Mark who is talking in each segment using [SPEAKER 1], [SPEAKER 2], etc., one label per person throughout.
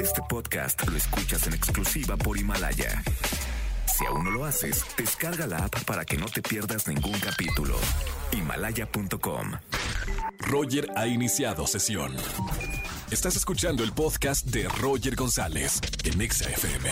[SPEAKER 1] Este podcast lo escuchas en exclusiva por Himalaya. Si aún no lo haces, descarga la app para que no te pierdas ningún capítulo. Himalaya.com.
[SPEAKER 2] Roger ha iniciado sesión. Estás escuchando el podcast de Roger González en Exa FM.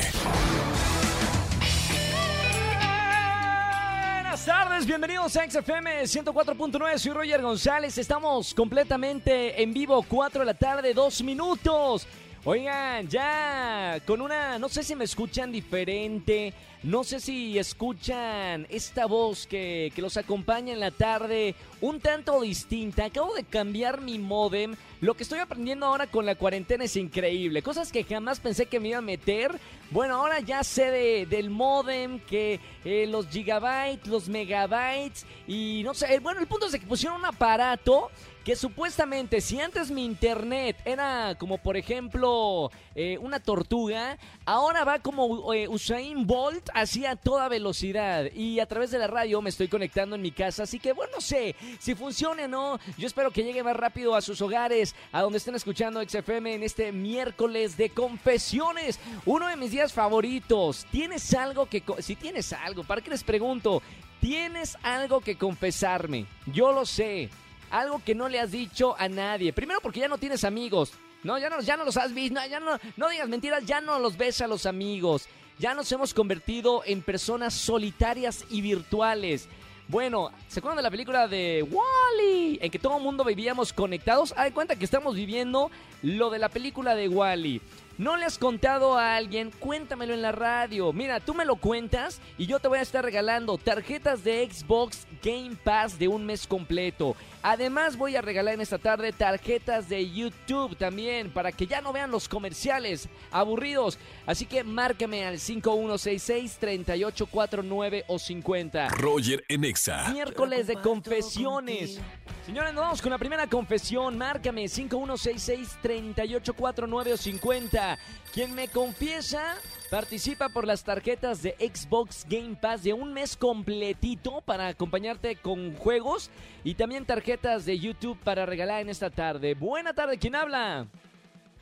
[SPEAKER 3] Buenas tardes, bienvenidos a XFM 104.9, soy Roger González, estamos completamente en vivo, 4 de la tarde, 2 minutos. Oigan, ya con una, no sé si me escuchan diferente, no sé si escuchan esta voz que, que los acompaña en la tarde, un tanto distinta. Acabo de cambiar mi modem. Lo que estoy aprendiendo ahora con la cuarentena es increíble. Cosas que jamás pensé que me iba a meter. Bueno, ahora ya sé de, del modem, que eh, los gigabytes, los megabytes y no sé. Bueno, el punto es de que pusieron un aparato que supuestamente si antes mi internet era como por ejemplo eh, una tortuga, ahora va como eh, Usain Bolt hacia toda velocidad y a través de la radio me estoy conectando en mi casa, así que bueno, no sé si funcione o no, yo espero que llegue más rápido a sus hogares, a donde estén escuchando XFM en este miércoles de confesiones, uno de mis favoritos. ¿Tienes algo que si tienes algo, para qué les pregunto? ¿Tienes algo que confesarme? Yo lo sé algo que no le has dicho a nadie. Primero porque ya no tienes amigos. No, ya no, ya no los has visto. No, ya no, no digas mentiras, ya no los ves a los amigos. Ya nos hemos convertido en personas solitarias y virtuales. Bueno, ¿se acuerdan de la película de Wally? En que todo el mundo vivíamos conectados. Hay cuenta que estamos viviendo lo de la película de Wally. ¿No le has contado a alguien? Cuéntamelo en la radio. Mira, tú me lo cuentas y yo te voy a estar regalando tarjetas de Xbox Game Pass de un mes completo. Además voy a regalar en esta tarde tarjetas de YouTube también para que ya no vean los comerciales aburridos. Así que márcame al 5166-3849 o 50.
[SPEAKER 2] Roger en Exa.
[SPEAKER 3] Miércoles de confesiones. Señores, nos vamos con la primera confesión. Márcame 5166-3849 o 50. Quien me confiesa participa por las tarjetas de Xbox Game Pass de un mes completito para acompañarte con juegos y también tarjetas de YouTube para regalar en esta tarde. Buena tarde, ¿quién habla?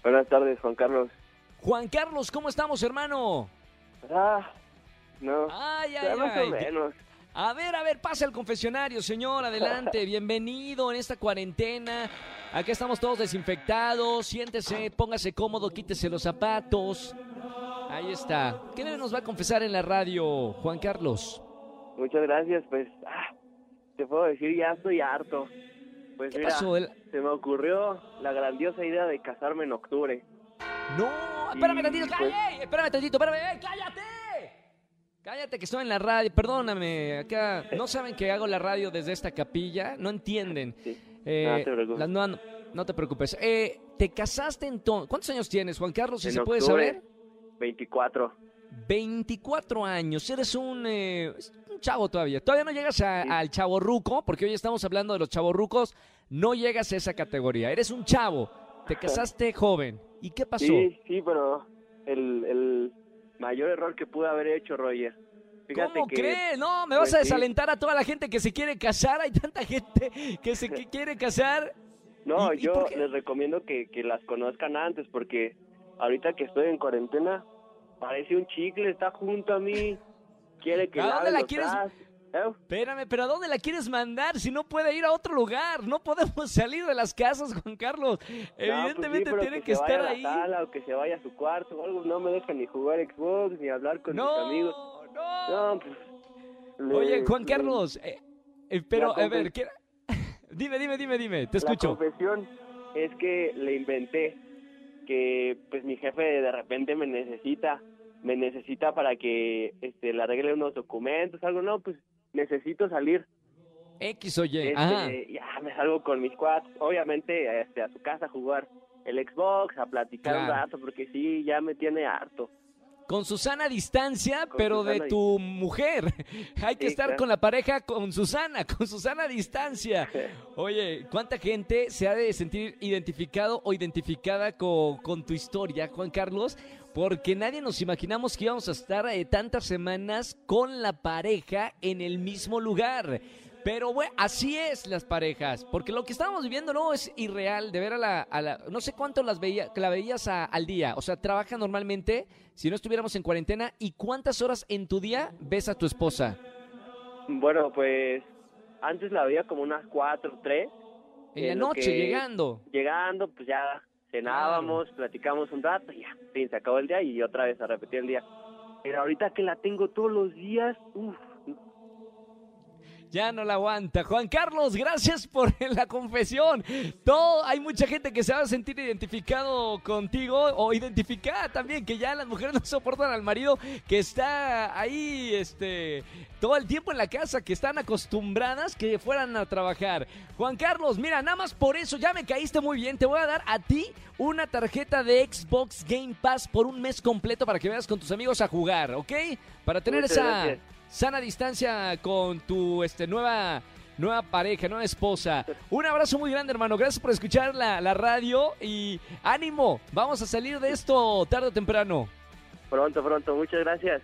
[SPEAKER 4] Buenas tardes, Juan Carlos.
[SPEAKER 3] Juan Carlos, ¿cómo estamos, hermano?
[SPEAKER 4] Ah, no.
[SPEAKER 3] Ay, ay,
[SPEAKER 4] Ya más
[SPEAKER 3] ay.
[SPEAKER 4] o menos.
[SPEAKER 3] A ver, a ver, pasa el confesionario, señor, adelante, bienvenido en esta cuarentena. Aquí estamos todos desinfectados, siéntese, póngase cómodo, quítese los zapatos. Ahí está. ¿Qué nos va a confesar en la radio, Juan Carlos?
[SPEAKER 4] Muchas gracias, pues, ah, te puedo decir, ya estoy harto. Pues
[SPEAKER 3] ¿Qué
[SPEAKER 4] mira,
[SPEAKER 3] pasó? El-
[SPEAKER 4] se me ocurrió la grandiosa idea de casarme en octubre.
[SPEAKER 3] No, espérame
[SPEAKER 4] Y,
[SPEAKER 3] tantito,
[SPEAKER 4] pues-
[SPEAKER 3] cállate, espérame tantito, espérame, ¡eh, cállate. Cállate que estoy en la radio, perdóname, acá no saben que hago la radio desde esta capilla, no entienden.
[SPEAKER 4] Sí.
[SPEAKER 3] Eh,
[SPEAKER 4] No te preocupes.
[SPEAKER 3] no, no te preocupes. Eh, ¿Te casaste entonces? ¿Cuántos años tienes, Juan Carlos, si
[SPEAKER 4] en
[SPEAKER 3] se puede saber?
[SPEAKER 4] 24.
[SPEAKER 3] 24 años, eres un, eh, un chavo todavía. Todavía no llegas a-
[SPEAKER 4] Sí.
[SPEAKER 3] al chavo ruco, porque hoy estamos hablando de los chavorrucos. No llegas a esa categoría. Eres un chavo. Te casaste joven. ¿Y qué pasó?
[SPEAKER 4] Sí, sí, pero el, el mayor error que pude haber hecho, Roger. Fíjate
[SPEAKER 3] ¿Cómo
[SPEAKER 4] que,
[SPEAKER 3] crees? No, me
[SPEAKER 4] pues
[SPEAKER 3] vas a
[SPEAKER 4] sí.
[SPEAKER 3] desalentar a toda la gente que se quiere casar. Hay tanta gente que se que quiere casar.
[SPEAKER 4] No,
[SPEAKER 3] ¿Y- y
[SPEAKER 4] yo les recomiendo que, que las conozcan antes porque ahorita que estoy en cuarentena parece un chicle, está junto a mí, quiere que
[SPEAKER 3] ¿A dónde la quieres? Espérame, pero ¿a dónde la quieres mandar si no puede ir a otro lugar? No podemos salir de las casas, Juan Carlos.
[SPEAKER 4] No, pues sí,
[SPEAKER 3] Evidentemente tiene que,
[SPEAKER 4] se vaya
[SPEAKER 3] estar
[SPEAKER 4] a la
[SPEAKER 3] ahí.
[SPEAKER 4] sala o que se vaya a su cuarto o algo, no me deja ni jugar Xbox ni hablar con
[SPEAKER 3] No,
[SPEAKER 4] mis amigos.
[SPEAKER 3] no.
[SPEAKER 4] No, pues, le-
[SPEAKER 3] Oye, Juan Carlos, eh, eh, pero
[SPEAKER 4] La
[SPEAKER 3] a ver, ¿qué- dime, dime, dime, dime, te
[SPEAKER 4] La
[SPEAKER 3] escucho.
[SPEAKER 4] confesión es que le inventé que pues mi jefe de repente me necesita, me necesita para que este le arregle unos documentos, algo, no, pues necesito salir.
[SPEAKER 3] X o Y.
[SPEAKER 4] Este,
[SPEAKER 3] Ajá.
[SPEAKER 4] ya me salgo con mis cuates, obviamente este, a su casa a jugar el Xbox, a platicar un rato, porque sí, ya me tiene harto.
[SPEAKER 3] Con Susana a distancia,
[SPEAKER 4] Con
[SPEAKER 3] pero de tu mujer. Hay que
[SPEAKER 4] Sí,
[SPEAKER 3] estar
[SPEAKER 4] claro.
[SPEAKER 3] con la pareja con Susana, con Susana a distancia. Oye, ¿cuánta gente se ha de sentir identificado o identificada con, con tu historia, Juan Carlos? Porque nadie nos imaginamos que íbamos a estar eh, tantas semanas con la pareja en el mismo lugar. Pero bueno, así es las parejas, porque lo que estábamos viviendo no es irreal de ver a la, a la no sé cuánto las veía, la veías a- al día, o sea, trabaja normalmente si no estuviéramos en cuarentena y cuántas horas en tu día ves a tu esposa
[SPEAKER 4] Bueno, pues antes la veía como unas cuatro, tres.
[SPEAKER 3] en la noche llegando.
[SPEAKER 4] Llegando, pues ya cenábamos, platicamos un rato, y ya, fin, se acabó el día y otra vez a repetir el día. Pero ahorita que la tengo todos los días, uff,
[SPEAKER 3] Ya no la aguanta. Juan Carlos, gracias por la confesión. Todo, hay mucha gente que se va a sentir identificado contigo o identificada también, que ya las mujeres no soportan al marido que está ahí este, todo el tiempo en la casa, que están acostumbradas que fueran a trabajar. Juan Carlos, mira, nada más por eso ya me caíste muy bien. Te voy a dar a ti una tarjeta de Xbox Game Pass por un mes completo para que vayas con tus amigos a jugar, ¿ok? Para tener
[SPEAKER 4] Muchas
[SPEAKER 3] esa
[SPEAKER 4] gracias.
[SPEAKER 3] Sana distancia con tu este, nueva, nueva pareja, nueva esposa. Un abrazo muy grande, hermano. Gracias por escuchar la, la radio y ánimo. Vamos a salir de esto tarde o temprano.
[SPEAKER 4] pronto, pronto, muchas gracias.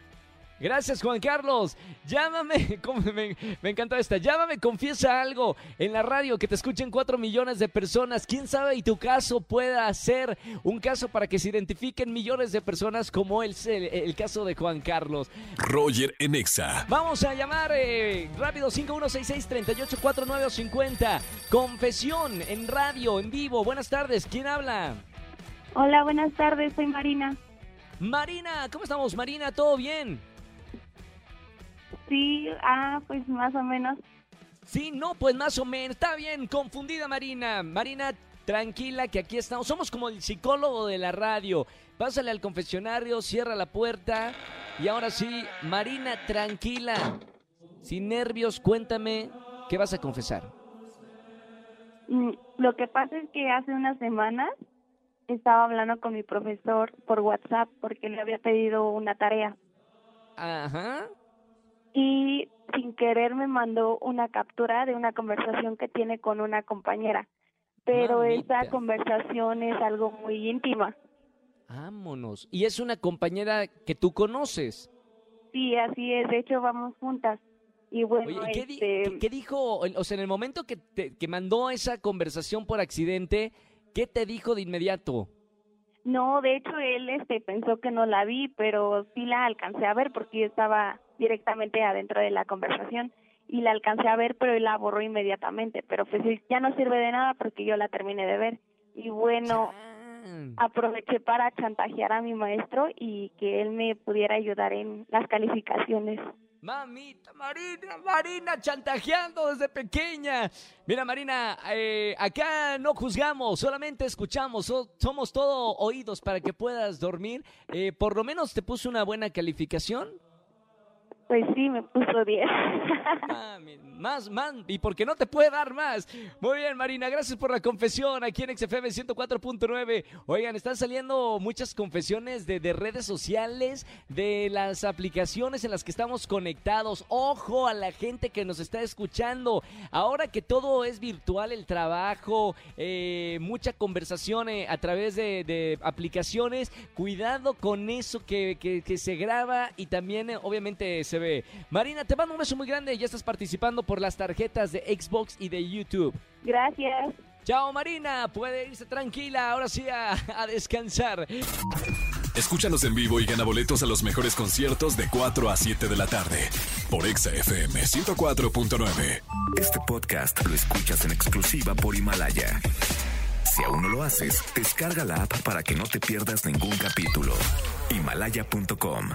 [SPEAKER 3] Gracias, Juan Carlos. Llámame, ¿cómo me, me encantó esta. Llámame, confiesa algo en la radio que te escuchen cuatro millones de personas. Quién sabe y tu caso pueda ser un caso para que se identifiquen millones de personas como el, el, el caso de Juan Carlos.
[SPEAKER 2] Roger en Exa.
[SPEAKER 3] Vamos a llamar eh, rápido 5166-384950. Confesión en radio, en vivo. Buenas tardes. ¿Quién habla?
[SPEAKER 5] Hola, buenas tardes, soy Marina.
[SPEAKER 3] Marina, ¿cómo estamos? Marina, ¿todo bien?
[SPEAKER 5] Sí, ah, pues más o menos.
[SPEAKER 3] Sí, no, pues más o menos. Está bien, confundida Marina. Marina, tranquila que aquí estamos. Somos como el psicólogo de la radio. Pásale al confesionario, cierra la puerta. Y ahora sí, Marina, tranquila. Sin nervios, cuéntame qué vas a confesar.
[SPEAKER 5] Mm, Lo que pasa es que hace unas semanas estaba hablando con mi profesor por WhatsApp porque le había pedido una tarea
[SPEAKER 3] Ajá.
[SPEAKER 5] Y sin querer me mandó una captura de una conversación que tiene con una compañera. Pero
[SPEAKER 3] Mamita.
[SPEAKER 5] esa conversación es algo muy íntima.
[SPEAKER 3] Vámonos. Y es una compañera que tú conoces.
[SPEAKER 5] Sí, así es. De hecho, vamos juntas. Y bueno,
[SPEAKER 3] Oye, ¿y qué, di-
[SPEAKER 5] este,
[SPEAKER 3] qué- qué dijo? O sea, en el momento que, te- que mandó esa conversación por accidente, ¿qué te dijo de inmediato?
[SPEAKER 5] No, de hecho él este pensó que no la vi, pero sí la alcancé a ver porque yo estaba directamente adentro de la conversación y la alcancé a ver, pero él la borró inmediatamente, pero pues ya no sirve de nada porque yo la terminé de ver. Y bueno, aproveché para chantajear a mi maestro y que él me pudiera ayudar en las calificaciones.
[SPEAKER 3] Mamita, Marina, Marina, chantajeando desde pequeña. Mira, Marina, eh, acá no juzgamos, solamente escuchamos, so- somos todo oídos para que puedas dormir. Eh, por lo menos te puso una buena calificación.
[SPEAKER 5] Pues sí, me puso 10.
[SPEAKER 3] Mami, más, más, y porque no te puede dar más. Muy bien, Marina, gracias por la confesión aquí en XFM 104.9. Oigan, están saliendo muchas confesiones de, de redes sociales, de las aplicaciones en las que estamos conectados. Ojo a la gente que nos está escuchando. Ahora que todo es virtual, el trabajo, eh, mucha conversación eh, a través de, de aplicaciones, cuidado con eso que, que- que se graba y también eh, obviamente se Marina, te mando un beso muy grande. Ya estás participando por las tarjetas de Xbox y de YouTube.
[SPEAKER 5] Gracias.
[SPEAKER 3] Chao Marina, puede irse tranquila, ahora sí a, a descansar.
[SPEAKER 2] Escúchanos en vivo y gana boletos a los mejores conciertos de 4 a 7 de la tarde. Por Exa FM 104.9.
[SPEAKER 1] Este podcast lo escuchas en exclusiva por Himalaya. Si aún no lo haces, descarga la app para que no te pierdas ningún capítulo. Himalaya.com